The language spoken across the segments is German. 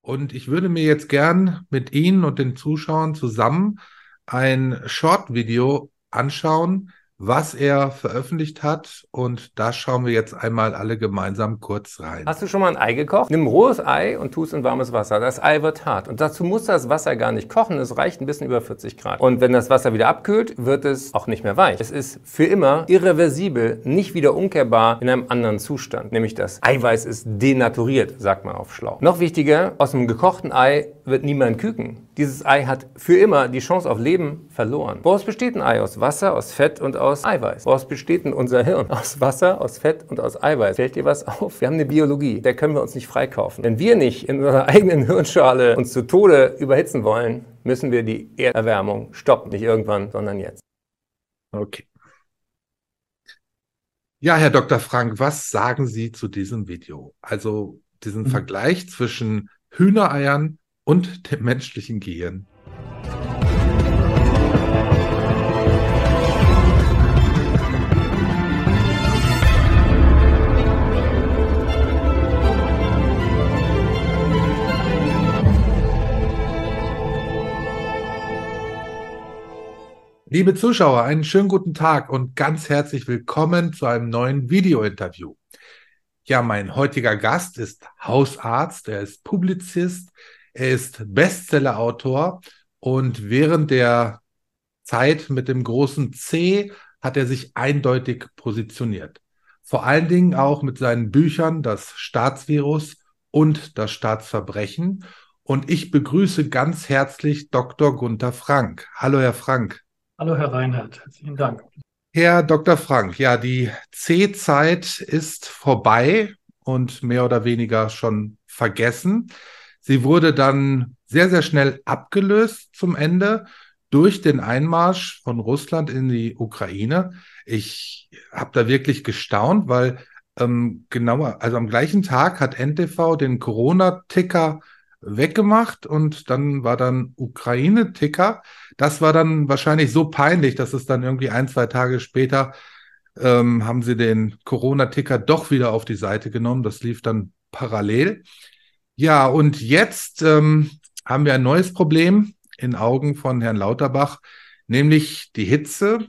Und ich würde mir jetzt gern mit Ihnen und den Zuschauern zusammen ein Short-Video anschauen, was er veröffentlicht hat. Und da schauen wir jetzt einmal alle gemeinsam kurz rein. Hast du schon mal ein Ei gekocht? Nimm rohes Ei und tu es in warmes Wasser. Das Ei wird hart. Und dazu muss das Wasser gar nicht kochen. Es reicht ein bisschen über 40 Grad. Und wenn das Wasser wieder abkühlt, wird es auch nicht mehr weich. Es ist für immer irreversibel, nicht wieder umkehrbar in einem anderen Zustand. Nämlich das Eiweiß ist denaturiert, sagt man auf Schlau. Noch wichtiger, aus einem gekochten Ei wird niemand küken. Dieses Ei hat für immer die Chance auf Leben verloren. Woraus besteht ein Ei? Aus Wasser, aus Fett und aus Eiweiß. Woraus besteht denn unser Hirn? Aus Wasser, aus Fett und aus Eiweiß. Fällt dir was auf? Wir haben eine Biologie, der können wir uns nicht freikaufen. Wenn wir nicht in unserer eigenen Hirnschale uns zu Tode überhitzen wollen, müssen wir die Erderwärmung stoppen. Nicht irgendwann, sondern jetzt. Okay. Ja, Herr Dr. Frank, was sagen Sie zu diesem Video? Also diesen mhm. Vergleich zwischen Hühnereiern und dem menschlichen Gehirn. Liebe Zuschauer, einen schönen guten Tag und ganz herzlich willkommen zu einem neuen Video-Interview. Ja, mein heutiger Gast ist Hausarzt, er ist Publizist, er ist Bestsellerautor und während der Zeit mit dem großen C hat er sich eindeutig positioniert. Vor allen Dingen auch mit seinen Büchern Das Staatsvirus und das Staatsverbrechen. Und ich begrüße ganz herzlich Dr. Gunther Frank. Hallo, Herr Frank. Hallo, Herr Reinhardt. Herzlichen Dank. Herr Dr. Frank, ja, die C-Zeit ist vorbei und mehr oder weniger schon vergessen. Sie wurde dann sehr, sehr schnell abgelöst zum Ende durch den Einmarsch von Russland in die Ukraine. Ich habe da wirklich gestaunt, weil ähm, genauer, also am gleichen Tag hat NTV den Corona-Ticker weggemacht und dann war dann Ukraine-Ticker. Das war dann wahrscheinlich so peinlich, dass es dann irgendwie ein, zwei Tage später ähm, haben sie den Corona-Ticker doch wieder auf die Seite genommen. Das lief dann parallel. Ja, und jetzt ähm, haben wir ein neues Problem in Augen von Herrn Lauterbach, nämlich die Hitze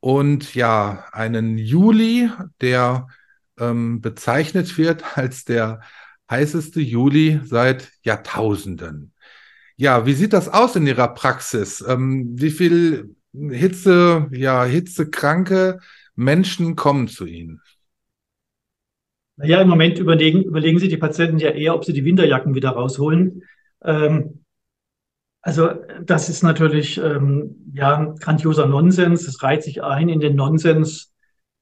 und ja, einen Juli, der ähm, bezeichnet wird als der heißeste Juli seit Jahrtausenden. Ja, wie sieht das aus in Ihrer Praxis? Ähm, wie viel Hitze, ja, hitzekranke Menschen kommen zu Ihnen? Naja, im Moment überlegen, überlegen sich die Patienten ja eher, ob sie die Winterjacken wieder rausholen. Ähm, also das ist natürlich ähm, ja grandioser Nonsens. Es reiht sich ein in den Nonsens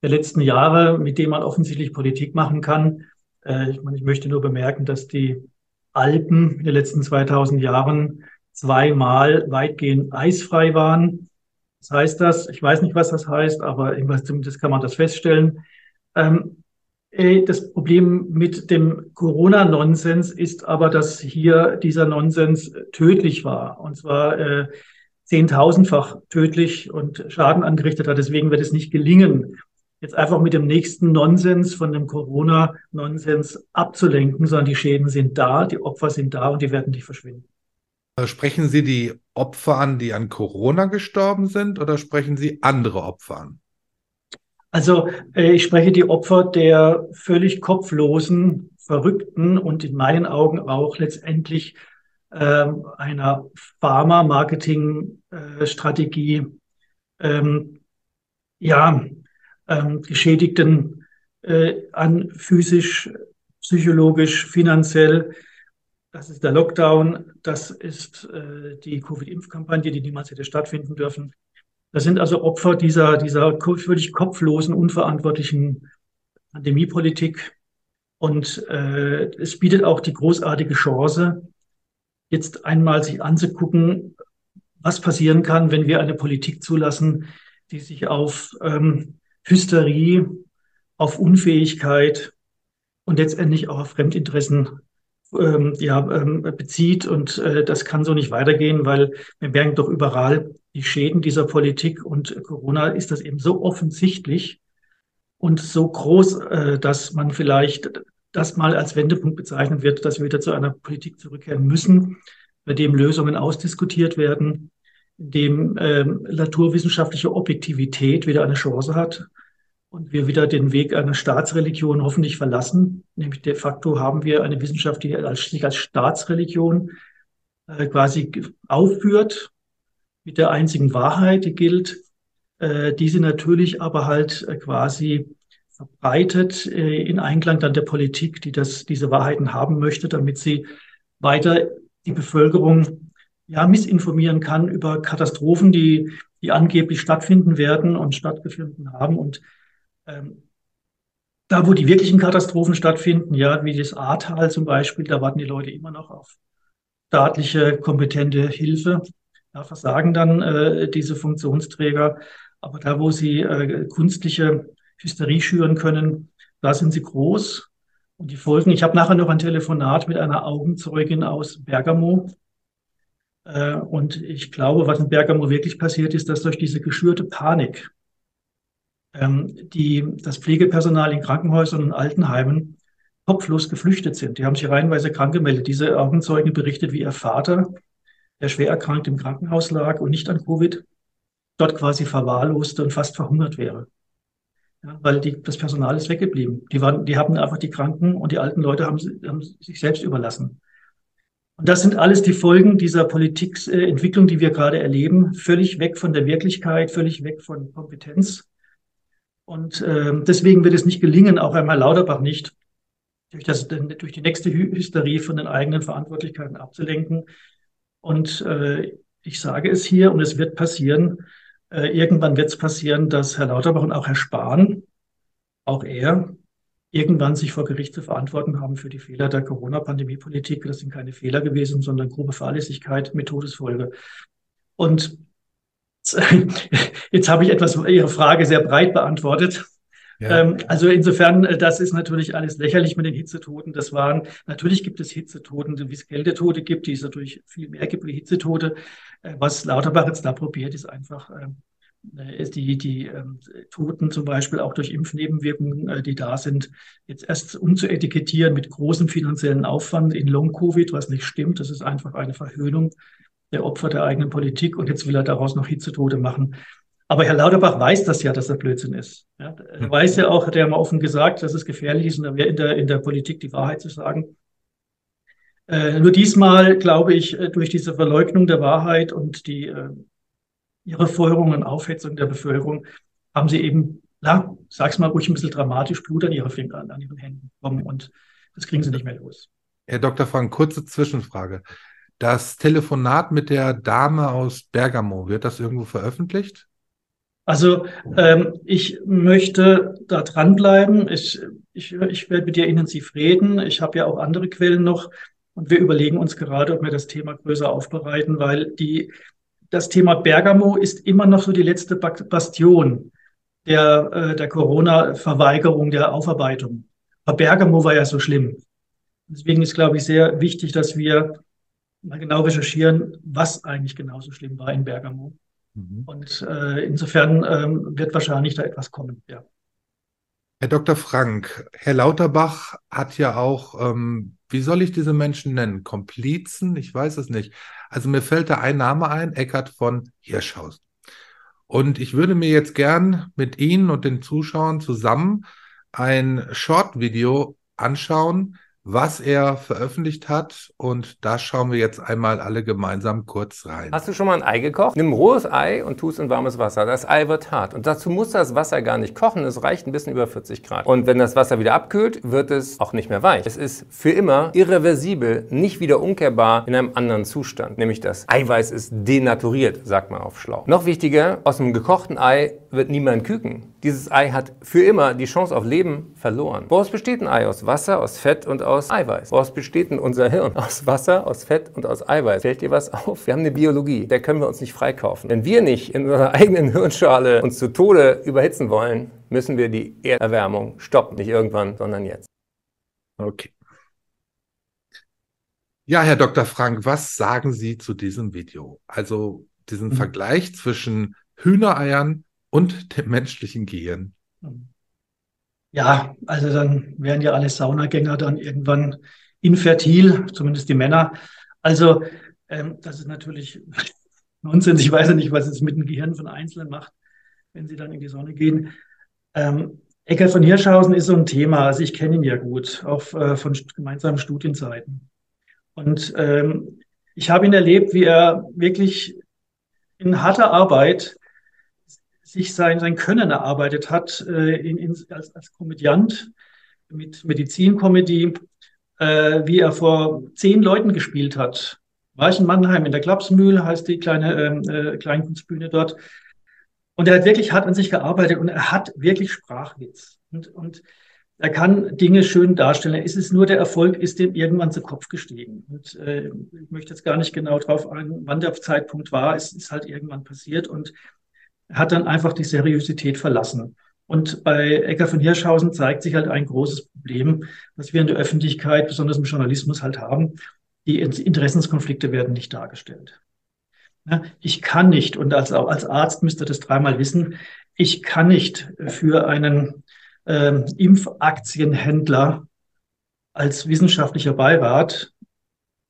der letzten Jahre, mit dem man offensichtlich Politik machen kann. Äh, ich, meine, ich möchte nur bemerken, dass die Alpen in den letzten 2000 Jahren zweimal weitgehend eisfrei waren. Was heißt das? Ich weiß nicht, was das heißt, aber zumindest kann man das feststellen. Ähm, äh, das Problem mit dem Corona-Nonsens ist aber, dass hier dieser Nonsens tödlich war. Und zwar äh, zehntausendfach tödlich und Schaden angerichtet hat. Deswegen wird es nicht gelingen, jetzt einfach mit dem nächsten Nonsens von dem Corona-Nonsens abzulenken, sondern die Schäden sind da, die Opfer sind da und die werden nicht verschwinden. Sprechen Sie die Opfer an, die an Corona gestorben sind, oder sprechen Sie andere Opfer an? Also äh, ich spreche die Opfer der völlig kopflosen, verrückten und in meinen Augen auch letztendlich äh, einer Pharma-Marketing-Strategie ähm, ja, ähm, Geschädigten äh, an physisch, psychologisch, finanziell. Das ist der Lockdown, das ist äh, die Covid-Impfkampagne, die niemals hätte stattfinden dürfen. Das sind also Opfer dieser, dieser völlig kopflosen, unverantwortlichen Pandemiepolitik. Und äh, es bietet auch die großartige Chance, jetzt einmal sich anzugucken, was passieren kann, wenn wir eine Politik zulassen, die sich auf ähm, Hysterie, auf Unfähigkeit und letztendlich auch auf Fremdinteressen ähm, ja, ähm, bezieht. Und äh, das kann so nicht weitergehen, weil wir merken doch überall die Schäden dieser Politik und Corona ist das eben so offensichtlich und so groß, äh, dass man vielleicht das mal als Wendepunkt bezeichnet wird, dass wir wieder zu einer Politik zurückkehren müssen, bei dem Lösungen ausdiskutiert werden, dem ähm, naturwissenschaftliche Objektivität wieder eine Chance hat und wir wieder den Weg einer Staatsreligion hoffentlich verlassen. Nämlich de facto haben wir eine Wissenschaft, die als, sich als Staatsreligion äh, quasi aufführt, mit der einzigen Wahrheit, die gilt, äh, diese natürlich aber halt äh, quasi verbreitet äh, in Einklang dann der Politik, die das, diese Wahrheiten haben möchte, damit sie weiter die Bevölkerung ja, missinformieren kann über Katastrophen, die, die angeblich stattfinden werden und stattgefunden haben. Und ähm, da, wo die wirklichen Katastrophen stattfinden, ja, wie das Ahrtal zum Beispiel, da warten die Leute immer noch auf staatliche, kompetente Hilfe. Da versagen dann äh, diese Funktionsträger. Aber da, wo sie äh, künstliche Hysterie schüren können, da sind sie groß. Und die Folgen, ich habe nachher noch ein Telefonat mit einer Augenzeugin aus Bergamo, und ich glaube, was in Bergamo wirklich passiert ist, dass durch diese geschürte Panik ähm, die, das Pflegepersonal in Krankenhäusern und Altenheimen kopflos geflüchtet sind. Die haben sich reihenweise krank gemeldet. Diese Augenzeugen berichtet, wie ihr Vater, der schwer erkrankt im Krankenhaus lag und nicht an Covid, dort quasi verwahrloste und fast verhungert wäre. Ja, weil die, das Personal ist weggeblieben. Die, waren, die haben einfach die Kranken und die alten Leute haben, haben sich selbst überlassen. Und das sind alles die Folgen dieser Politikentwicklung, die wir gerade erleben, völlig weg von der Wirklichkeit, völlig weg von Kompetenz. Und äh, deswegen wird es nicht gelingen, auch einmal Lauterbach nicht, durch, das, durch die nächste Hysterie von den eigenen Verantwortlichkeiten abzulenken. Und äh, ich sage es hier, und es wird passieren, äh, irgendwann wird es passieren, dass Herr Lauterbach und auch Herr Spahn, auch er, irgendwann sich vor Gericht zu verantworten haben für die Fehler der Corona-Pandemie-Politik. Das sind keine Fehler gewesen, sondern grobe Fahrlässigkeit mit Todesfolge. Und jetzt habe ich etwas Ihre Frage sehr breit beantwortet. Ja. Ähm, also insofern, äh, das ist natürlich alles lächerlich mit den Hitzetoten. Das waren, natürlich gibt es Hitzetoten, wie es Kältetote gibt, die es natürlich viel mehr gibt wie Hitzetote. Äh, was Lauterbach jetzt da probiert, ist einfach ähm, äh, die, die ähm, Toten zum Beispiel auch durch Impfnebenwirkungen, äh, die da sind, jetzt erst umzuetikettieren mit großem finanziellen Aufwand in Long-Covid, was nicht stimmt. Das ist einfach eine Verhöhnung der Opfer der eigenen Politik und jetzt will er daraus noch Hitzetote machen. Aber Herr Lauterbach weiß das ja, dass er Blödsinn ist. Ja, er weiß ja auch, hat er mal offen gesagt, dass es gefährlich ist, in der, in der Politik die Wahrheit zu sagen. Äh, nur diesmal, glaube ich, äh, durch diese Verleugnung der Wahrheit und die äh, ihre Feuerung und Aufhetzung der Bevölkerung haben sie eben, ja, sag's mal ruhig ein bisschen dramatisch, Blut an ihre Finger, an ihren Händen bekommen und das kriegen sie nicht mehr los. Herr Dr. Frank, kurze Zwischenfrage. Das Telefonat mit der Dame aus Bergamo, wird das irgendwo veröffentlicht? Also ähm, ich möchte da dranbleiben. Ich, ich, ich werde mit dir intensiv reden. Ich habe ja auch andere Quellen noch und wir überlegen uns gerade, ob wir das Thema größer aufbereiten, weil die das Thema Bergamo ist immer noch so die letzte Bastion der, äh, der Corona-Verweigerung, der Aufarbeitung. Aber Bergamo war ja so schlimm. Deswegen ist, glaube ich, sehr wichtig, dass wir mal genau recherchieren, was eigentlich genauso schlimm war in Bergamo. Mhm. Und äh, insofern ähm, wird wahrscheinlich da etwas kommen, ja. Herr Dr. Frank, Herr Lauterbach hat ja auch, ähm, wie soll ich diese Menschen nennen? Komplizen? Ich weiß es nicht. Also mir fällt da ein Name ein, Eckart von Hirschhausen. Und ich würde mir jetzt gern mit Ihnen und den Zuschauern zusammen ein Short-Video anschauen, was er veröffentlicht hat. Und da schauen wir jetzt einmal alle gemeinsam kurz rein. Hast du schon mal ein Ei gekocht? Nimm rohes Ei und tu es in warmes Wasser. Das Ei wird hart. Und dazu muss das Wasser gar nicht kochen. Es reicht ein bisschen über 40 Grad. Und wenn das Wasser wieder abkühlt, wird es auch nicht mehr weich. Es ist für immer irreversibel, nicht wieder umkehrbar in einem anderen Zustand. Nämlich das Eiweiß ist denaturiert, sagt man auf Schlau. Noch wichtiger, aus einem gekochten Ei wird niemand küken. Dieses Ei hat für immer die Chance auf Leben verloren. Woraus besteht ein Ei? Aus Wasser, aus Fett und aus Eiweiß. Woraus besteht denn unser Hirn? Aus Wasser, aus Fett und aus Eiweiß. Fällt dir was auf? Wir haben eine Biologie, der können wir uns nicht freikaufen. Wenn wir nicht in unserer eigenen Hirnschale uns zu Tode überhitzen wollen, müssen wir die Erderwärmung stoppen. Nicht irgendwann, sondern jetzt. Okay. Ja, Herr Dr. Frank, was sagen Sie zu diesem Video? Also diesen mhm. Vergleich zwischen Hühnereiern und dem menschlichen Gehirn. Ja, also dann wären ja alle Saunagänger dann irgendwann infertil, zumindest die Männer. Also ähm, das ist natürlich Nonsens. Ich weiß ja nicht, was es mit dem Gehirn von Einzelnen macht, wenn sie dann in die Sonne gehen. Ähm, Eckert von Hirschhausen ist so ein Thema. Also ich kenne ihn ja gut, auch äh, von gemeinsamen Studienzeiten. Und ähm, ich habe ihn erlebt, wie er wirklich in harter Arbeit sich sein, sein Können erarbeitet hat äh, in, in, als, als Komödiant mit Medizinkomödie, äh, wie er vor zehn Leuten gespielt hat. War ich in Mannheim in der Klapsmühle, heißt die kleine ähm, äh, Kleinkunstbühne dort. Und er hat wirklich hart an sich gearbeitet und er hat wirklich Sprachwitz. Und, und er kann Dinge schön darstellen. Es ist nur der Erfolg, ist dem irgendwann zu Kopf gestiegen. Und äh, ich möchte jetzt gar nicht genau drauf ein, wann der Zeitpunkt war. Es ist halt irgendwann passiert und hat dann einfach die Seriosität verlassen. Und bei Ecker von Hirschhausen zeigt sich halt ein großes Problem, was wir in der Öffentlichkeit, besonders im Journalismus halt haben. Die Interessenskonflikte werden nicht dargestellt. Ich kann nicht, und als, als Arzt müsste das dreimal wissen, ich kann nicht für einen ähm, Impfaktienhändler als wissenschaftlicher Beirat.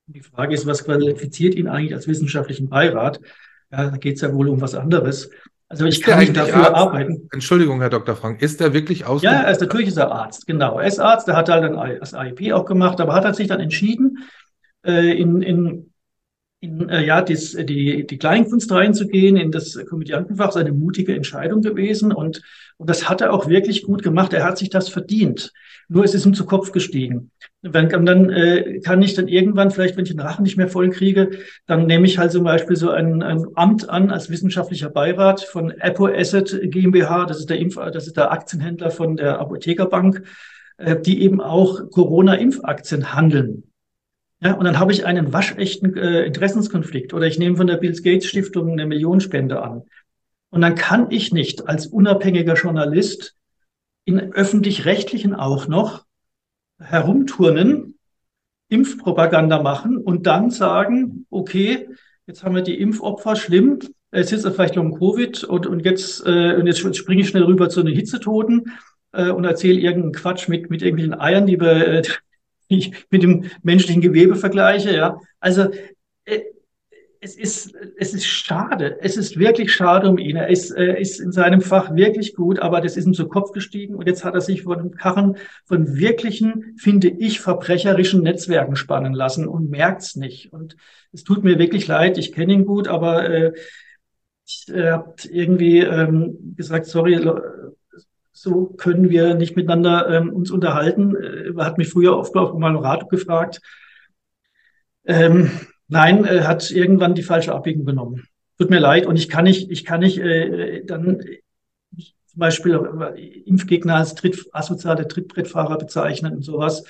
Die Frage ist, was qualifiziert ihn eigentlich als wissenschaftlichen Beirat? Ja, da geht es ja wohl um was anderes. Also ich kann nicht dafür Arzt? arbeiten. Entschuldigung, Herr Dr. Frank, ist er wirklich aus? Ja, also natürlich ist er Arzt, genau. Er ist Arzt, der hat halt dann das AIP auch gemacht, aber hat sich dann entschieden, äh, in, in in, äh, ja, dies, die, die Kleinkunst reinzugehen, in das Komödiantenfach, seine mutige Entscheidung gewesen. Und, und das hat er auch wirklich gut gemacht. Er hat sich das verdient. Nur es ist ihm zu Kopf gestiegen. Wenn, dann äh, kann ich dann irgendwann, vielleicht wenn ich den Rachen nicht mehr voll kriege, dann nehme ich halt zum Beispiel so ein, ein Amt an als wissenschaftlicher Beirat von Apple Asset GmbH, das ist der, Impf, das ist der Aktienhändler von der Apothekerbank, äh, die eben auch Corona-Impfaktien handeln. Ja, und dann habe ich einen waschechten äh, Interessenskonflikt oder ich nehme von der Bill Gates Stiftung eine Millionenspende an. Und dann kann ich nicht als unabhängiger Journalist in öffentlich-rechtlichen auch noch herumturnen, Impfpropaganda machen und dann sagen, okay, jetzt haben wir die Impfopfer schlimm, es ist vielleicht um Covid und, und jetzt, äh, und jetzt springe ich schnell rüber zu den Hitzetoten äh, und erzähle irgendeinen Quatsch mit, mit irgendwelchen Eiern, die wir äh, ich mit dem menschlichen Gewebe vergleiche. Ja, also äh, es ist, es ist schade. Es ist wirklich schade um ihn. Er ist, äh, ist in seinem Fach wirklich gut, aber das ist ihm zu Kopf gestiegen und jetzt hat er sich vor dem Karren von wirklichen, finde ich, verbrecherischen Netzwerken spannen lassen und merkt's nicht. Und es tut mir wirklich leid. Ich kenne ihn gut, aber äh, ich äh, habe irgendwie ähm, gesagt, sorry, so können wir nicht miteinander ähm, uns unterhalten. Äh, hat mich früher oft mal im Rat gefragt. Ähm, nein, er hat irgendwann die falsche Abbiegung genommen. Tut mir leid und ich kann nicht, ich kann nicht äh, dann zum Beispiel Impfgegner als Tritt, asoziale Trittbrettfahrer bezeichnen und sowas.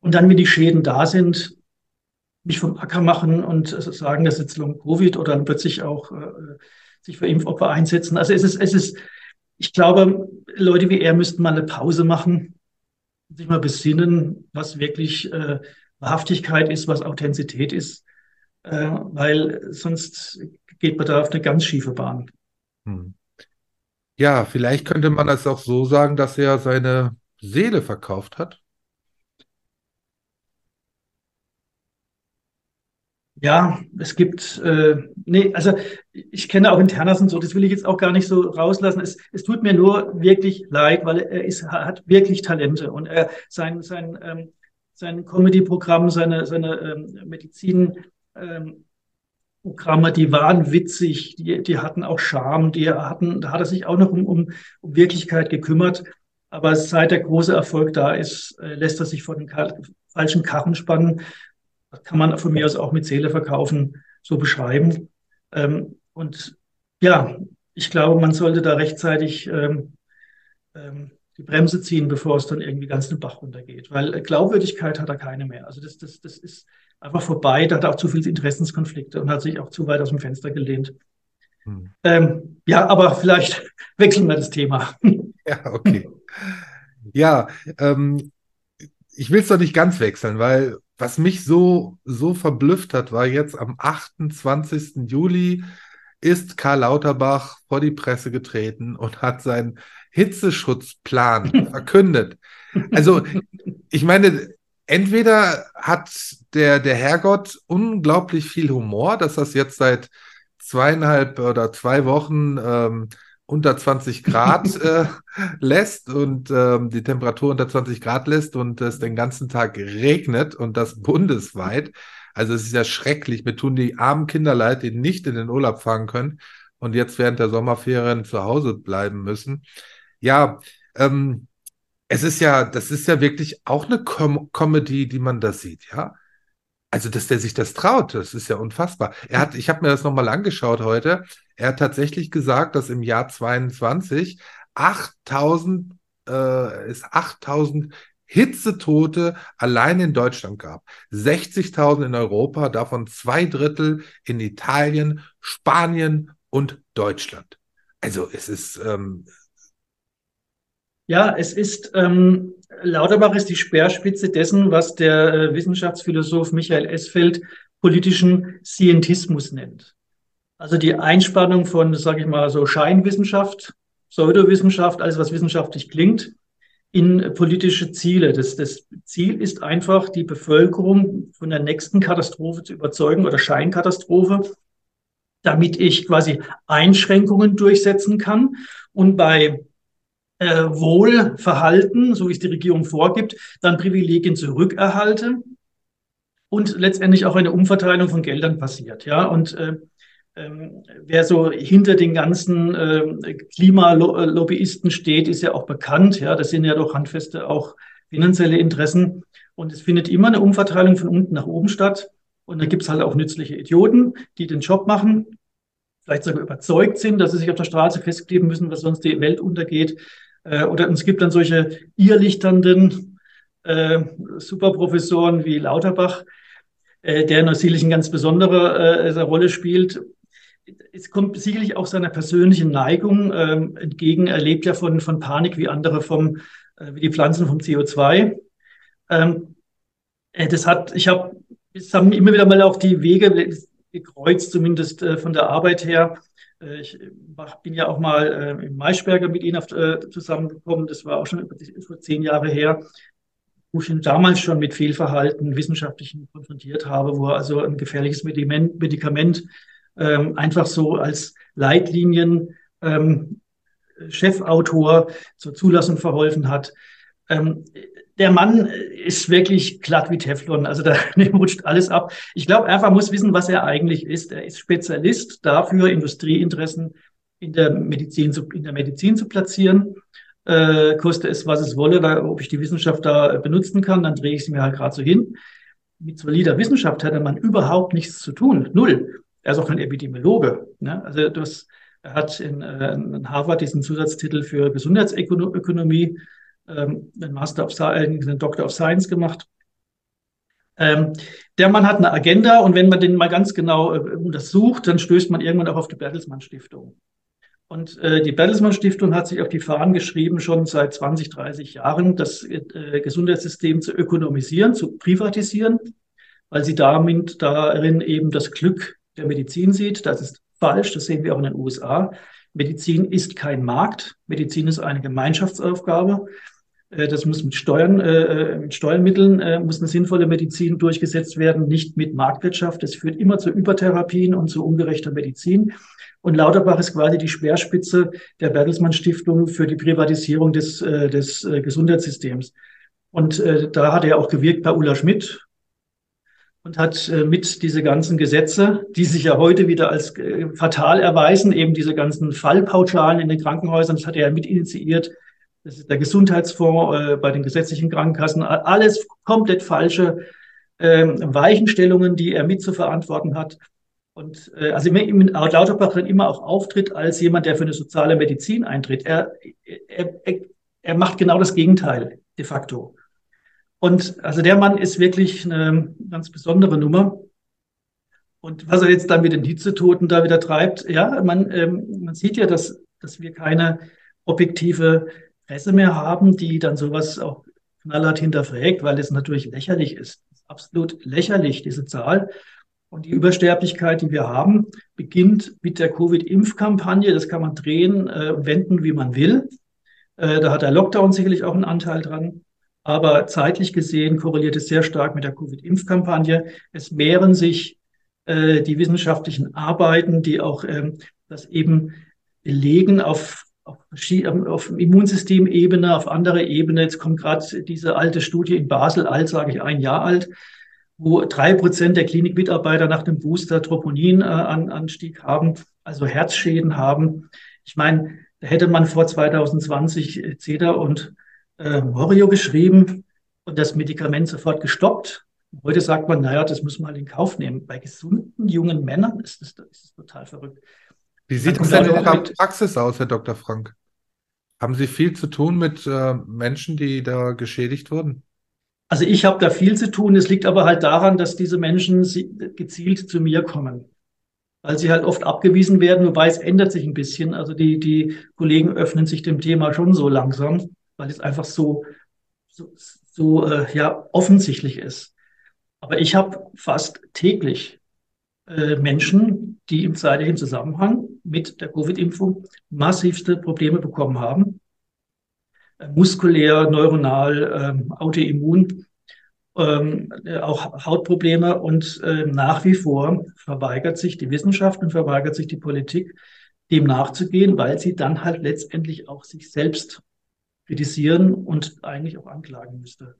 Und dann, wenn die Schäden da sind, mich vom Acker machen und sagen, das ist jetzt Long Covid oder dann plötzlich auch äh, sich für Impfopfer einsetzen. Also es ist, es ist, ich glaube, Leute wie er müssten mal eine Pause machen, sich mal besinnen, was wirklich äh, Wahrhaftigkeit ist, was Authentizität ist, äh, weil sonst geht man da auf eine ganz schiefe Bahn. Hm. Ja, vielleicht könnte man es auch so sagen, dass er seine Seele verkauft hat. Ja, es gibt, äh, nee, also ich kenne auch Internas und so, das will ich jetzt auch gar nicht so rauslassen. Es, es tut mir nur wirklich leid, weil er ist, hat wirklich Talente und er sein, sein, ähm, sein Comedy-Programm, seine, seine ähm, Medizin, ähm, Programme, die waren witzig, die, die hatten auch Charme, die hatten, da hat er sich auch noch um, um, um Wirklichkeit gekümmert. Aber seit der große Erfolg da ist, äh, lässt er sich vor den falschen Karren spannen kann man von mir aus auch mit Seele verkaufen so beschreiben. Ähm, und ja, ich glaube, man sollte da rechtzeitig ähm, ähm, die Bremse ziehen, bevor es dann irgendwie ganz den Bach runtergeht. Weil Glaubwürdigkeit hat er keine mehr. Also das, das, das ist einfach vorbei. Da hat er auch zu viele Interessenskonflikte und hat sich auch zu weit aus dem Fenster gelehnt. Hm. Ähm, ja, aber vielleicht wechseln wir das Thema. Ja, okay. Ja, ähm, ich will es doch nicht ganz wechseln, weil was mich so, so verblüfft hat, war jetzt am 28. Juli ist Karl Lauterbach vor die Presse getreten und hat seinen Hitzeschutzplan verkündet. Also, ich meine, entweder hat der, der Herrgott unglaublich viel Humor, dass das jetzt seit zweieinhalb oder zwei Wochen ähm, unter 20 Grad äh, lässt und ähm, die Temperatur unter 20 Grad lässt und es den ganzen Tag regnet und das bundesweit. Also es ist ja schrecklich. Mir tun die armen Kinder leid, die nicht in den Urlaub fahren können und jetzt während der Sommerferien zu Hause bleiben müssen. Ja, ähm, es ist ja, das ist ja wirklich auch eine Com Comedy, die man da sieht, ja. Also, dass der sich das traut, das ist ja unfassbar. Er hat, ich habe mir das nochmal angeschaut heute. Er hat tatsächlich gesagt, dass im Jahr 22 8000 äh, es 8000 Hitzetote allein in Deutschland gab. 60.000 in Europa, davon zwei Drittel in Italien, Spanien und Deutschland. Also es ist ähm, ja, es ist, ähm, Lauterbach ist die Speerspitze dessen, was der äh, Wissenschaftsphilosoph Michael Esfeld politischen Scientismus nennt. Also die Einspannung von, sage ich mal, so Scheinwissenschaft, Pseudowissenschaft, alles was wissenschaftlich klingt, in politische Ziele. Das, das Ziel ist einfach, die Bevölkerung von der nächsten Katastrophe zu überzeugen oder Scheinkatastrophe, damit ich quasi Einschränkungen durchsetzen kann. Und bei äh, Wohlverhalten, so wie es die Regierung vorgibt, dann Privilegien zurückerhalte und letztendlich auch eine Umverteilung von Geldern passiert. Ja, und äh, ähm, wer so hinter den ganzen äh, Klimalobbyisten steht, ist ja auch bekannt. Ja, das sind ja doch handfeste auch finanzielle Interessen. Und es findet immer eine Umverteilung von unten nach oben statt. Und da gibt es halt auch nützliche Idioten, die den Job machen, vielleicht sogar überzeugt sind, dass sie sich auf der Straße festkleben müssen, was sonst die Welt untergeht. Äh, oder es gibt dann solche irrlichternden äh, Superprofessoren wie Lauterbach, äh, der natürlich eine ganz besondere äh, Rolle spielt. Es kommt sicherlich auch seiner persönlichen Neigung äh, entgegen. Er lebt ja von, von Panik wie andere vom, äh, wie die Pflanzen vom CO2. Ähm, äh, das hat, ich habe, es haben immer wieder mal auch die Wege gekreuzt, zumindest äh, von der Arbeit her. Äh, ich bin ja auch mal äh, im Maischberger mit Ihnen äh, zusammengekommen. Das war auch schon über zehn Jahre her, wo ich ihn damals schon mit Fehlverhalten wissenschaftlichen konfrontiert habe, wo er also ein gefährliches Medikament, Medikament ähm, einfach so als Leitlinien ähm, Chefautor zur Zulassung verholfen hat. Der Mann ist wirklich glatt wie Teflon. Also da rutscht alles ab. Ich glaube, einfach muss wissen, was er eigentlich ist. Er ist Spezialist dafür, Industrieinteressen in der Medizin zu, in der Medizin zu platzieren. Äh, koste es, was es wolle, da, ob ich die Wissenschaft da benutzen kann, dann drehe ich sie mir halt gerade so hin. Mit solider Wissenschaft hat der Mann überhaupt nichts zu tun. Null. Er ist auch kein Epidemiologe. Ne? Also das, er hat in, äh, in Harvard diesen Zusatztitel für Gesundheitsökonomie ähm, einen Master of Science, einen Doctor of Science gemacht. Ähm, der Mann hat eine Agenda und wenn man den mal ganz genau äh, untersucht, dann stößt man irgendwann auch auf die Bertelsmann Stiftung. Und äh, die Bertelsmann Stiftung hat sich auf die Fahnen geschrieben, schon seit 20, 30 Jahren, das äh, Gesundheitssystem zu ökonomisieren, zu privatisieren, weil sie damit darin eben das Glück der Medizin sieht. Das ist falsch, das sehen wir auch in den USA. Medizin ist kein Markt, Medizin ist eine Gemeinschaftsaufgabe. Äh, das muss mit Steuern, äh, äh, mit Steuermitteln äh, muss eine sinnvolle Medizin durchgesetzt werden, nicht mit Marktwirtschaft. Das führt immer zu Übertherapien und zu ungerechter Medizin. Und Lauterbach ist quasi die Speerspitze der Bertelsmann Stiftung für die Privatisierung des, äh, des äh, Gesundheitssystems. Und äh, da hat er auch gewirkt bei Ulla Schmidt und hat äh, mit diese ganzen Gesetze, die sich ja heute wieder als äh, fatal erweisen, eben diese ganzen Fallpauschalen in den Krankenhäusern, das hat er ja mit initiiert, das ist der Gesundheitsfonds äh, bei den gesetzlichen Krankenkassen, alles komplett falsche ähm, Weichenstellungen, die er mit zu verantworten hat. Und äh, also laut Lauterbach dann immer auch auftritt als jemand, der für eine soziale Medizin eintritt. Er, er, er, er macht genau das Gegenteil de facto. Und also der Mann ist wirklich eine ganz besondere Nummer. Und was er jetzt dann mit den Hitzetoten da wieder treibt, ja, man, ähm, man sieht ja, dass, dass wir keine objektive Presse mehr haben, die dann sowas auch knallhart hinterfragt, weil es natürlich lächerlich ist. ist absolut lächerlich, diese Zahl. Und die Übersterblichkeit, die wir haben, beginnt mit der Covid-Impfkampagne. Das kann man drehen, äh, wenden, wie man will. Äh, da hat der Lockdown sicherlich auch einen Anteil dran. Aber zeitlich gesehen korreliert es sehr stark mit der Covid-Impfkampagne. Es mehren sich äh, die wissenschaftlichen Arbeiten, die auch ähm, das eben belegen auf, auf, ähm, auf Immunsystemebene, auf anderer Ebene. Jetzt kommt gerade diese alte Studie in Basel, alt sage ich ein Jahr alt, wo drei Prozent der Klinikmitarbeiter nach dem Booster Troponinanstieg äh, haben, also Herzschäden haben. Ich meine, da hätte man vor 2020 CEDA und äh, Morio geschrieben und das Medikament sofort gestoppt. Heute sagt man, naja, das muss man in Kauf nehmen. Bei gesunden jungen Männern ist das, ist das total verrückt. Wie sieht es denn in der Praxis aus, Herr Dr. Frank? Haben Sie viel zu tun mit äh, Menschen, die da geschädigt wurden? Also ich habe da viel zu tun. Es liegt aber halt daran, dass diese Menschen gezielt zu mir kommen, weil sie halt oft abgewiesen werden, wobei es ändert sich ein bisschen. Also die, die Kollegen öffnen sich dem Thema schon so langsam weil es einfach so, so, so äh, ja, offensichtlich ist. Aber ich habe fast täglich äh, Menschen, die im zeitlichen Zusammenhang mit der Covid-Impfung massivste Probleme bekommen haben. Äh, muskulär, neuronal, ähm, autoimmun, ähm, äh, auch Hautprobleme. Und äh, nach wie vor verweigert sich die Wissenschaft und verweigert sich die Politik, dem nachzugehen, weil sie dann halt letztendlich auch sich selbst kritisieren und eigentlich auch anklagen müsste.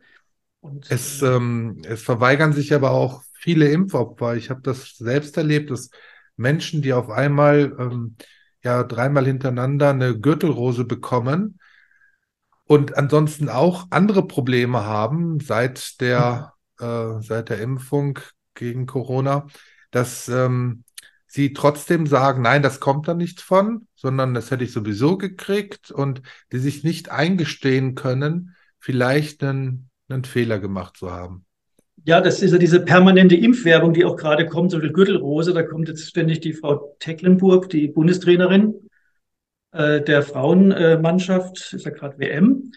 Und, es, äh, ähm, es verweigern sich aber auch viele Impfopfer. Ich habe das selbst erlebt, dass Menschen, die auf einmal ähm, ja dreimal hintereinander eine Gürtelrose bekommen und ansonsten auch andere Probleme haben seit der, äh, seit der Impfung gegen Corona, dass ähm, sie trotzdem sagen, nein, das kommt da nicht von, sondern das hätte ich sowieso gekriegt und die sich nicht eingestehen können, vielleicht einen, einen Fehler gemacht zu haben. Ja, das ist ja diese permanente Impfwerbung, die auch gerade kommt, so viel Gürtelrose. Da kommt jetzt ständig die Frau Tecklenburg, die Bundestrainerin äh, der Frauenmannschaft, ist ja gerade WM,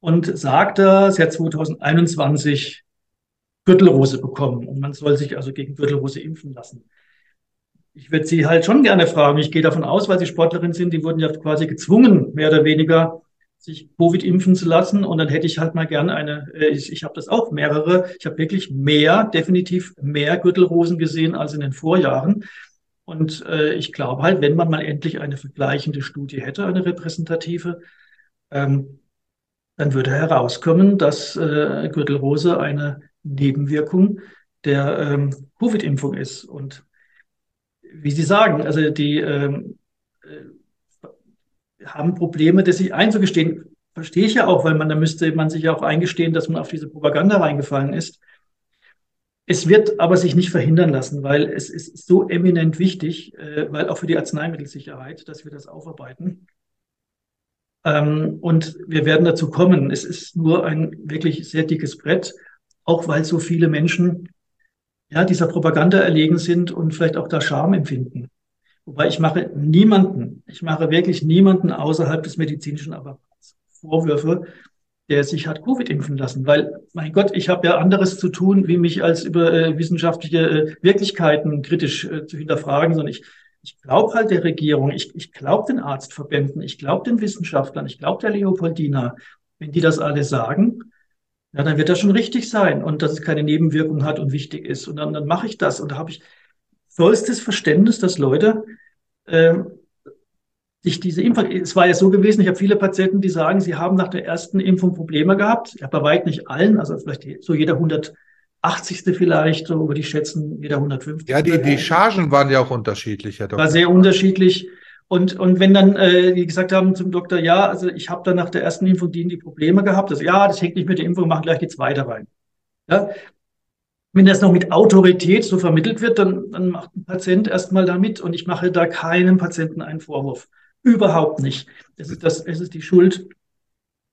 und sagt da, sie hat 2021 Gürtelrose bekommen und man soll sich also gegen Gürtelrose impfen lassen ich würde Sie halt schon gerne fragen. Ich gehe davon aus, weil Sie Sportlerin sind, die wurden ja quasi gezwungen, mehr oder weniger, sich Covid impfen zu lassen. Und dann hätte ich halt mal gerne eine, äh, ich, ich habe das auch mehrere, ich habe wirklich mehr, definitiv mehr Gürtelrosen gesehen als in den Vorjahren. Und äh, ich glaube halt, wenn man mal endlich eine vergleichende Studie hätte, eine repräsentative, ähm, dann würde herauskommen, dass äh, Gürtelrose eine Nebenwirkung der ähm, Covid-Impfung ist. Und wie Sie sagen, also die ähm, äh, haben Probleme, das sich einzugestehen. Verstehe ich ja auch, weil man da müsste man sich ja auch eingestehen, dass man auf diese Propaganda reingefallen ist. Es wird aber sich nicht verhindern lassen, weil es ist so eminent wichtig, äh, weil auch für die Arzneimittelsicherheit, dass wir das aufarbeiten. Ähm, und wir werden dazu kommen. Es ist nur ein wirklich sehr dickes Brett, auch weil so viele Menschen ja, dieser Propaganda erlegen sind und vielleicht auch da Scham empfinden. Wobei ich mache niemanden, ich mache wirklich niemanden außerhalb des medizinischen Apparats Vorwürfe, der sich hat Covid impfen lassen. Weil, mein Gott, ich habe ja anderes zu tun, wie mich als über äh, wissenschaftliche äh, Wirklichkeiten kritisch äh, zu hinterfragen, sondern ich, ich glaube halt der Regierung, ich, ich glaube den Arztverbänden, ich glaube den Wissenschaftlern, ich glaube der Leopoldina, wenn die das alle sagen, ja, dann wird das schon richtig sein und dass es keine Nebenwirkung hat und wichtig ist. Und dann, dann mache ich das. Und da habe ich vollstes Verständnis, dass Leute äh, sich diese Impfung, es war ja so gewesen, ich habe viele Patienten, die sagen, sie haben nach der ersten Impfung Probleme gehabt. Ich habe bei weit nicht allen, also vielleicht so jeder 180. vielleicht, so würde ich schätzen, jeder 150. Ja, die, die Chargen waren ja auch unterschiedlich, Herr Doktor. War sehr unterschiedlich. Und, und wenn dann äh, die gesagt haben zum Doktor, ja, also ich habe dann nach der ersten Impfung die, die Probleme gehabt, also ja, das hängt nicht mit der Impfung, machen gleich die zweite rein. Ja? Wenn das noch mit Autorität so vermittelt wird, dann, dann macht ein Patient erstmal damit und ich mache da keinem Patienten einen Vorwurf. Überhaupt nicht. Es ist, das, es ist die Schuld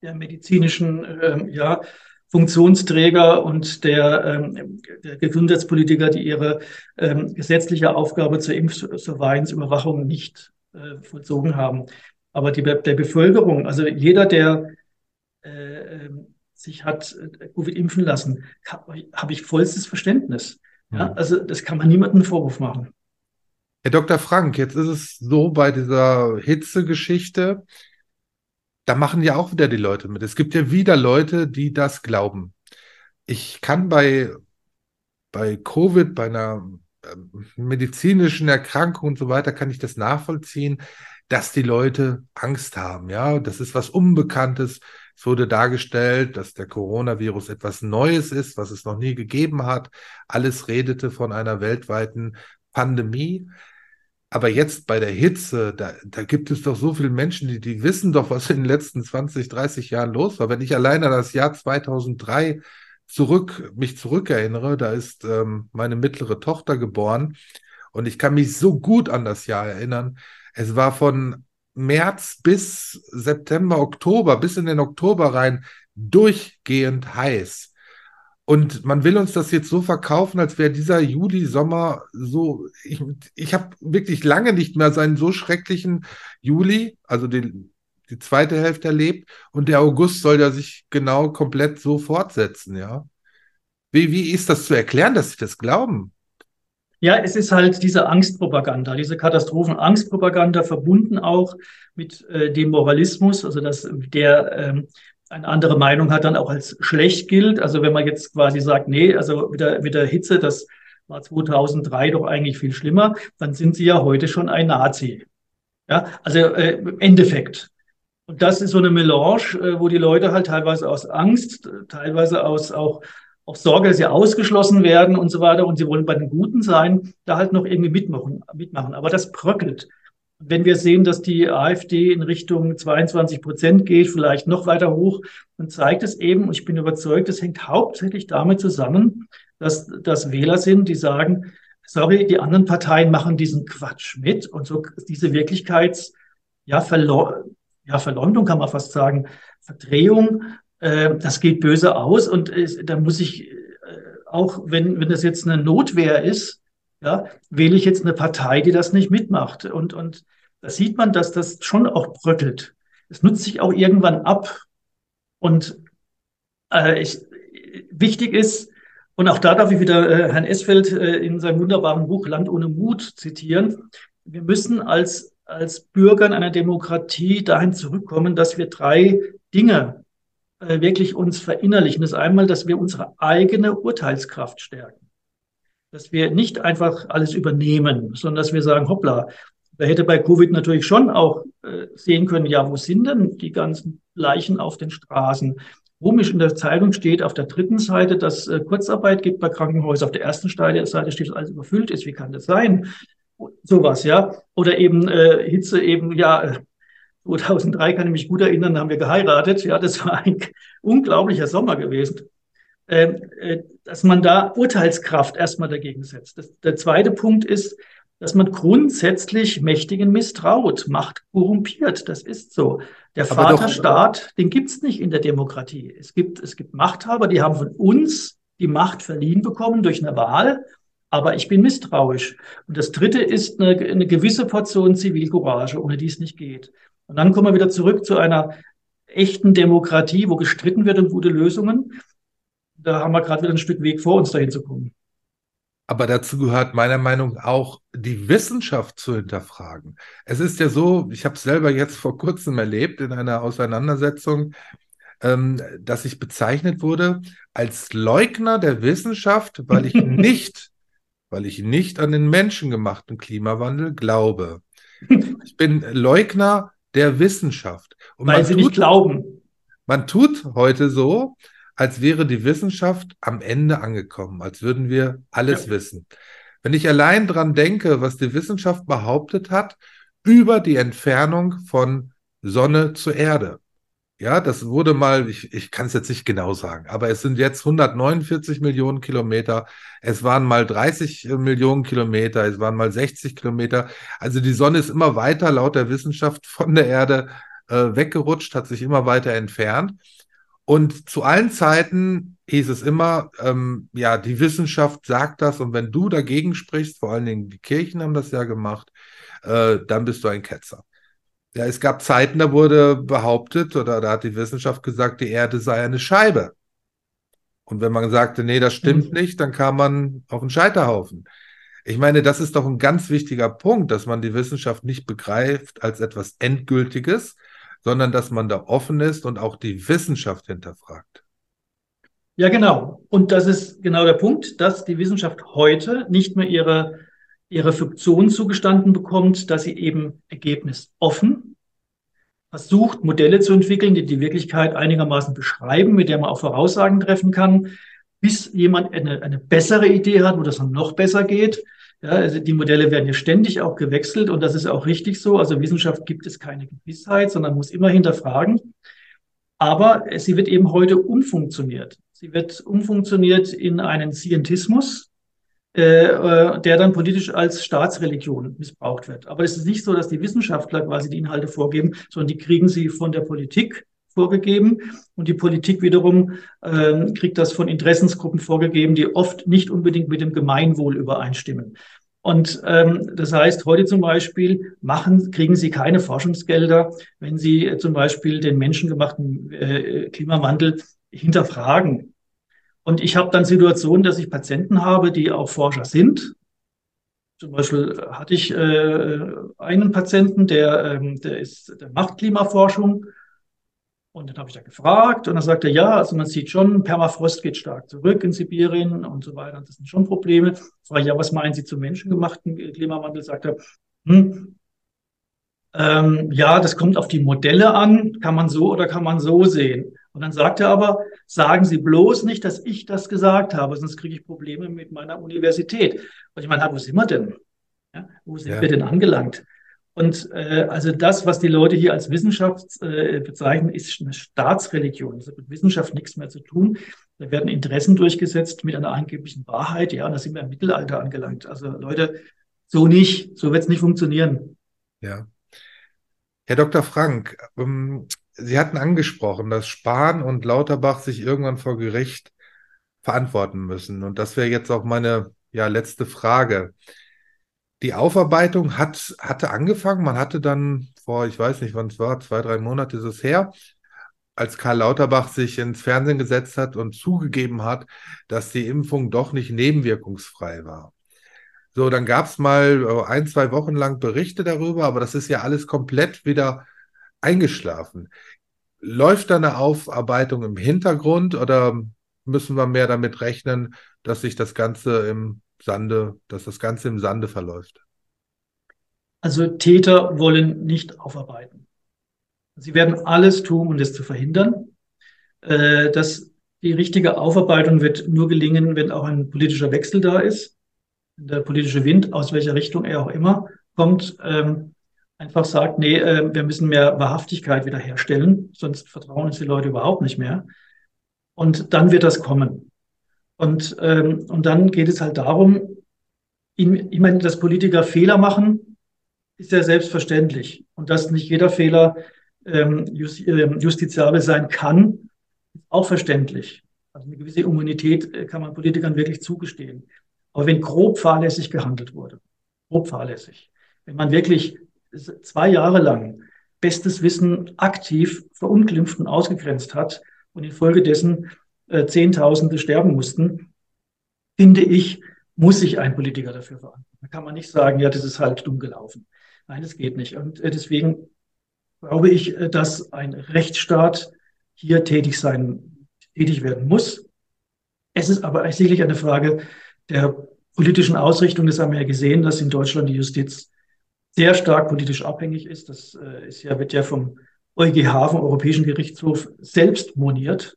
der medizinischen äh, ja, Funktionsträger und der, ähm, der Gesundheitspolitiker, die ihre ähm, gesetzliche Aufgabe zur Impfsurveillance-Überwachung nicht äh, vollzogen haben. Aber die, der Bevölkerung, also jeder, der ähm, sich hat äh, Covid impfen lassen, habe ich vollstes Verständnis. Ja, also das kann man niemandem Vorwurf machen. Herr Dr. Frank, jetzt ist es so bei dieser Hitzegeschichte, da machen ja auch wieder die Leute mit. Es gibt ja wieder Leute, die das glauben. Ich kann bei, bei Covid, bei einer ähm, medizinischen Erkrankung und so weiter, kann ich das nachvollziehen, dass die Leute Angst haben. Ja, das ist was Unbekanntes. Es wurde dargestellt, dass der Coronavirus etwas Neues ist, was es noch nie gegeben hat. Alles redete von einer weltweiten Pandemie. Aber jetzt bei der Hitze, da, da gibt es doch so viele Menschen, die, die wissen doch, was in den letzten 20, 30 Jahren los war. Wenn ich alleine an das Jahr 2003 zurück, mich zurückerinnere, da ist ähm, meine mittlere Tochter geboren und ich kann mich so gut an das Jahr erinnern. Es war von März bis September, Oktober, bis in den Oktober rein durchgehend heiß. Und man will uns das jetzt so verkaufen, als wäre dieser Juli, Sommer so. Ich, ich habe wirklich lange nicht mehr seinen so schrecklichen Juli, also den, die zweite Hälfte erlebt. Und der August soll ja sich genau komplett so fortsetzen, ja. Wie, wie ist das zu erklären, dass sie das glauben? Ja, es ist halt diese Angstpropaganda, diese Katastrophenangstpropaganda verbunden auch mit äh, dem Moralismus, also dass der ähm, eine andere Meinung hat, dann auch als schlecht gilt. Also wenn man jetzt quasi sagt, nee, also mit der, mit der Hitze, das war 2003 doch eigentlich viel schlimmer, dann sind sie ja heute schon ein Nazi. Ja, also äh, im Endeffekt. Und das ist so eine Melange, äh, wo die Leute halt teilweise aus Angst, teilweise aus auch, auch Sorge, dass sie ausgeschlossen werden und so weiter und sie wollen bei den Guten sein, da halt noch irgendwie mitmachen. mitmachen. Aber das bröckelt. Wenn wir sehen, dass die AfD in Richtung 22 Prozent geht, vielleicht noch weiter hoch, dann zeigt es eben, und ich bin überzeugt, das hängt hauptsächlich damit zusammen, dass das Wähler sind, die sagen, sorry, die anderen Parteien machen diesen Quatsch mit und so diese Wirklichkeits, ja, ja Verleumdung kann man fast sagen, Verdrehung, äh, das geht böse aus und äh, da muss ich äh, auch, wenn, wenn das jetzt eine Notwehr ist, ja, wähle ich jetzt eine Partei, die das nicht mitmacht. Und, und da sieht man, dass das schon auch bröckelt. Es nutzt sich auch irgendwann ab. Und äh, ich, wichtig ist, und auch da darf ich wieder äh, Herrn Esfeld äh, in seinem wunderbaren Buch Land ohne Mut zitieren. Wir müssen als, als Bürger in einer Demokratie dahin zurückkommen, dass wir drei Dinge äh, wirklich uns verinnerlichen. Ist einmal, dass wir unsere eigene Urteilskraft stärken dass wir nicht einfach alles übernehmen, sondern dass wir sagen, hoppla, da hätte bei Covid natürlich schon auch äh, sehen können, ja, wo sind denn die ganzen Leichen auf den Straßen? Komisch in der Zeitung steht auf der dritten Seite, dass äh, Kurzarbeit gibt bei Krankenhäusern. Auf der ersten Seite steht, dass alles überfüllt ist. Wie kann das sein? Sowas, ja. Oder eben äh, Hitze eben, ja, 2003 kann ich mich gut erinnern, haben wir geheiratet. Ja, das war ein unglaublicher Sommer gewesen. Ähm, äh, dass man da Urteilskraft erstmal dagegen setzt. Das, der zweite Punkt ist, dass man grundsätzlich Mächtigen misstraut, Macht korrumpiert. Das ist so. Der Vaterstaat, den gibt's nicht in der Demokratie. Es gibt, es gibt Machthaber, die haben von uns die Macht verliehen bekommen durch eine Wahl. Aber ich bin misstrauisch. Und das dritte ist eine, eine gewisse Portion Zivilcourage, ohne die es nicht geht. Und dann kommen wir wieder zurück zu einer echten Demokratie, wo gestritten wird um gute Lösungen da haben wir gerade wieder ein Stück Weg vor uns, dahin zu kommen. Aber dazu gehört meiner Meinung nach auch die Wissenschaft zu hinterfragen. Es ist ja so, ich habe es selber jetzt vor kurzem erlebt in einer Auseinandersetzung, ähm, dass ich bezeichnet wurde als Leugner der Wissenschaft, weil ich nicht, weil ich nicht an den menschengemachten Klimawandel glaube. Ich bin Leugner der Wissenschaft. Und weil sie tut, nicht glauben. Man tut heute so, als wäre die Wissenschaft am Ende angekommen, als würden wir alles ja. wissen. Wenn ich allein dran denke, was die Wissenschaft behauptet hat über die Entfernung von Sonne zur Erde. Ja, das wurde mal, ich, ich kann es jetzt nicht genau sagen, aber es sind jetzt 149 Millionen Kilometer. Es waren mal 30 Millionen Kilometer, es waren mal 60 Kilometer. Also die Sonne ist immer weiter laut der Wissenschaft von der Erde äh, weggerutscht, hat sich immer weiter entfernt. Und zu allen Zeiten hieß es immer, ähm, ja, die Wissenschaft sagt das und wenn du dagegen sprichst, vor allen Dingen die Kirchen haben das ja gemacht, äh, dann bist du ein Ketzer. Ja, es gab Zeiten, da wurde behauptet oder da hat die Wissenschaft gesagt, die Erde sei eine Scheibe. Und wenn man sagte, nee, das stimmt mhm. nicht, dann kam man auf einen Scheiterhaufen. Ich meine, das ist doch ein ganz wichtiger Punkt, dass man die Wissenschaft nicht begreift als etwas Endgültiges, sondern dass man da offen ist und auch die Wissenschaft hinterfragt. Ja, genau. Und das ist genau der Punkt, dass die Wissenschaft heute nicht mehr ihre, ihre Funktion zugestanden bekommt, dass sie eben ergebnisoffen versucht, Modelle zu entwickeln, die die Wirklichkeit einigermaßen beschreiben, mit der man auch Voraussagen treffen kann, bis jemand eine, eine bessere Idee hat, wo das dann noch besser geht. Ja, also die Modelle werden ja ständig auch gewechselt und das ist auch richtig so. Also Wissenschaft gibt es keine Gewissheit, sondern muss immer hinterfragen. Aber sie wird eben heute umfunktioniert. Sie wird umfunktioniert in einen Scientismus, äh, äh, der dann politisch als Staatsreligion missbraucht wird. Aber es ist nicht so, dass die Wissenschaftler quasi die Inhalte vorgeben, sondern die kriegen sie von der Politik vorgegeben und die Politik wiederum äh, kriegt das von Interessensgruppen vorgegeben, die oft nicht unbedingt mit dem Gemeinwohl übereinstimmen. Und ähm, das heißt, heute zum Beispiel machen, kriegen Sie keine Forschungsgelder, wenn Sie äh, zum Beispiel den menschengemachten äh, Klimawandel hinterfragen. Und ich habe dann Situationen, dass ich Patienten habe, die auch Forscher sind. Zum Beispiel hatte ich äh, einen Patienten, der, ähm, der, ist, der macht Klimaforschung und dann habe ich da gefragt und dann sagte er, ja, also man sieht schon, Permafrost geht stark zurück in Sibirien und so weiter. Das sind schon Probleme. Ich frage, ja, was meinen Sie zum menschengemachten Klimawandel? Sagt er, hm, ähm, ja, das kommt auf die Modelle an. Kann man so oder kann man so sehen? Und dann sagt er aber, sagen Sie bloß nicht, dass ich das gesagt habe, sonst kriege ich Probleme mit meiner Universität. Und ich meine, wo sind wir denn? Ja, wo sind ja. wir denn angelangt? Und äh, also das, was die Leute hier als Wissenschaft äh, bezeichnen, ist eine Staatsreligion. Das hat mit Wissenschaft nichts mehr zu tun. Da werden Interessen durchgesetzt mit einer angeblichen Wahrheit. Ja, und da sind wir im Mittelalter angelangt. Also Leute, so nicht. So wird es nicht funktionieren. Ja. Herr Dr. Frank, ähm, Sie hatten angesprochen, dass Spahn und Lauterbach sich irgendwann vor Gericht verantworten müssen. Und das wäre jetzt auch meine ja, letzte Frage die Aufarbeitung hat, hatte angefangen. Man hatte dann vor, ich weiß nicht, wann es war, zwei, drei Monate ist es her, als Karl Lauterbach sich ins Fernsehen gesetzt hat und zugegeben hat, dass die Impfung doch nicht nebenwirkungsfrei war. So, dann gab es mal äh, ein, zwei Wochen lang Berichte darüber, aber das ist ja alles komplett wieder eingeschlafen. Läuft da eine Aufarbeitung im Hintergrund oder müssen wir mehr damit rechnen, dass sich das Ganze im Sande, dass das Ganze im Sande verläuft? Also Täter wollen nicht aufarbeiten. Sie werden alles tun, um das zu verhindern. Äh, dass die richtige Aufarbeitung wird nur gelingen, wenn auch ein politischer Wechsel da ist. Der politische Wind, aus welcher Richtung er auch immer kommt, ähm, einfach sagt, nee, äh, wir müssen mehr Wahrhaftigkeit wiederherstellen, sonst vertrauen uns die Leute überhaupt nicht mehr. Und dann wird das kommen. Und, ähm, und dann geht es halt darum, ich meine, dass Politiker Fehler machen, ist ja selbstverständlich. Und dass nicht jeder Fehler ähm, ähm, justiziabel sein kann, ist auch verständlich. Also eine gewisse Immunität äh, kann man Politikern wirklich zugestehen. Aber wenn grob fahrlässig gehandelt wurde, grob fahrlässig, wenn man wirklich zwei Jahre lang bestes Wissen aktiv verunglimpft und ausgegrenzt hat und infolgedessen äh, Zehntausende sterben mussten, finde ich, muss sich ein Politiker dafür verantworten. Da kann man nicht sagen, ja, das ist halt dumm gelaufen. Nein, das geht nicht. Und äh, deswegen glaube ich, äh, dass ein Rechtsstaat hier tätig sein, tätig werden muss. Es ist aber sicherlich eine Frage der politischen Ausrichtung. Das haben wir ja gesehen, dass in Deutschland die Justiz sehr stark politisch abhängig ist. Das ist ja, wird ja vom EuGH, vom Europäischen Gerichtshof, selbst moniert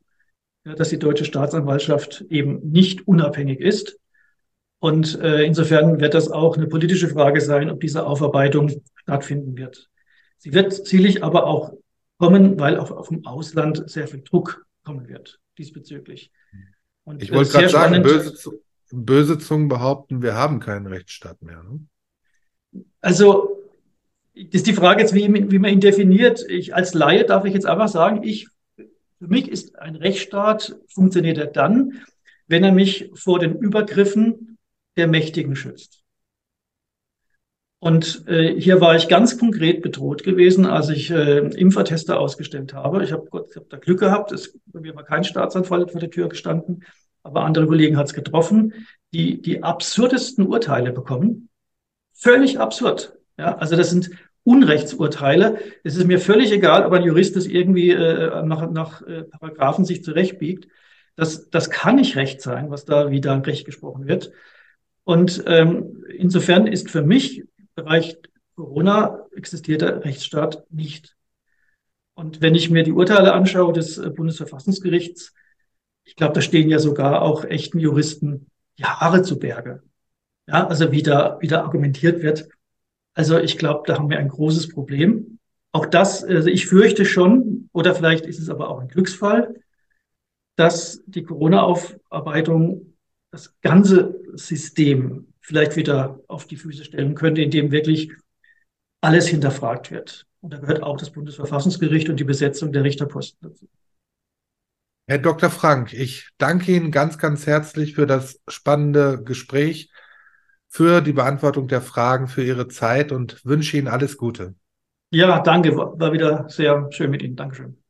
ja, dass die deutsche Staatsanwaltschaft eben nicht unabhängig ist. Und äh, insofern wird das auch eine politische Frage sein, ob diese Aufarbeitung stattfinden wird. Sie wird sicherlich aber auch kommen, weil auch auf dem Ausland sehr viel Druck kommen wird diesbezüglich. Und, ich wollte äh, gerade sagen, böse, böse Zungen behaupten, wir haben keinen Rechtsstaat mehr. Ne? Also das ist die Frage jetzt, wie, wie man ihn definiert. Ich als Laie darf ich jetzt einfach sagen, ich für mich ist ein Rechtsstaat, funktioniert er dann, wenn er mich vor den Übergriffen der Mächtigen schützt. Und äh, hier war ich ganz konkret bedroht gewesen, als ich äh, Impfertester ausgestellt habe. Ich habe hab da Glück gehabt, es, bei mir war kein Staatsanwalt vor der Tür gestanden. aber andere Kollegen hat es getroffen, die die absurdesten Urteile bekommen. Völlig absurd. Ja, also das sind Unrechtsurteile. Es ist mir völlig egal, ob ein Jurist das irgendwie äh, nach, nach äh, Paragraphen sich zurechtbiegt. Das, das kann nicht Recht sein, was da wieder Recht gesprochen wird. Und ähm, insofern ist für mich im Bereich Corona existiert der Rechtsstaat nicht. Und wenn ich mir die Urteile anschaue des äh, Bundesverfassungsgerichts, ich glaube, da stehen ja sogar auch echten Juristen Jahre zu Berge. Ja, also wie da, wie da argumentiert wird. Also ich glaube, da haben wir ein großes Problem. Auch das, also ich fürchte schon, oder vielleicht ist es aber auch ein Glücksfall, dass die Corona-Aufarbeitung das ganze System vielleicht wieder auf die Füße stellen könnte, indem wirklich alles hinterfragt wird. Und da gehört auch das Bundesverfassungsgericht und die Besetzung der Richterposten dazu. Herr Dr. Frank, ich danke Ihnen ganz, ganz herzlich für das spannende Gespräch, für die Beantwortung der Fragen, für Ihre Zeit und wünsche Ihnen alles Gute. Ja, danke. War wieder sehr schön mit Ihnen. Dankeschön.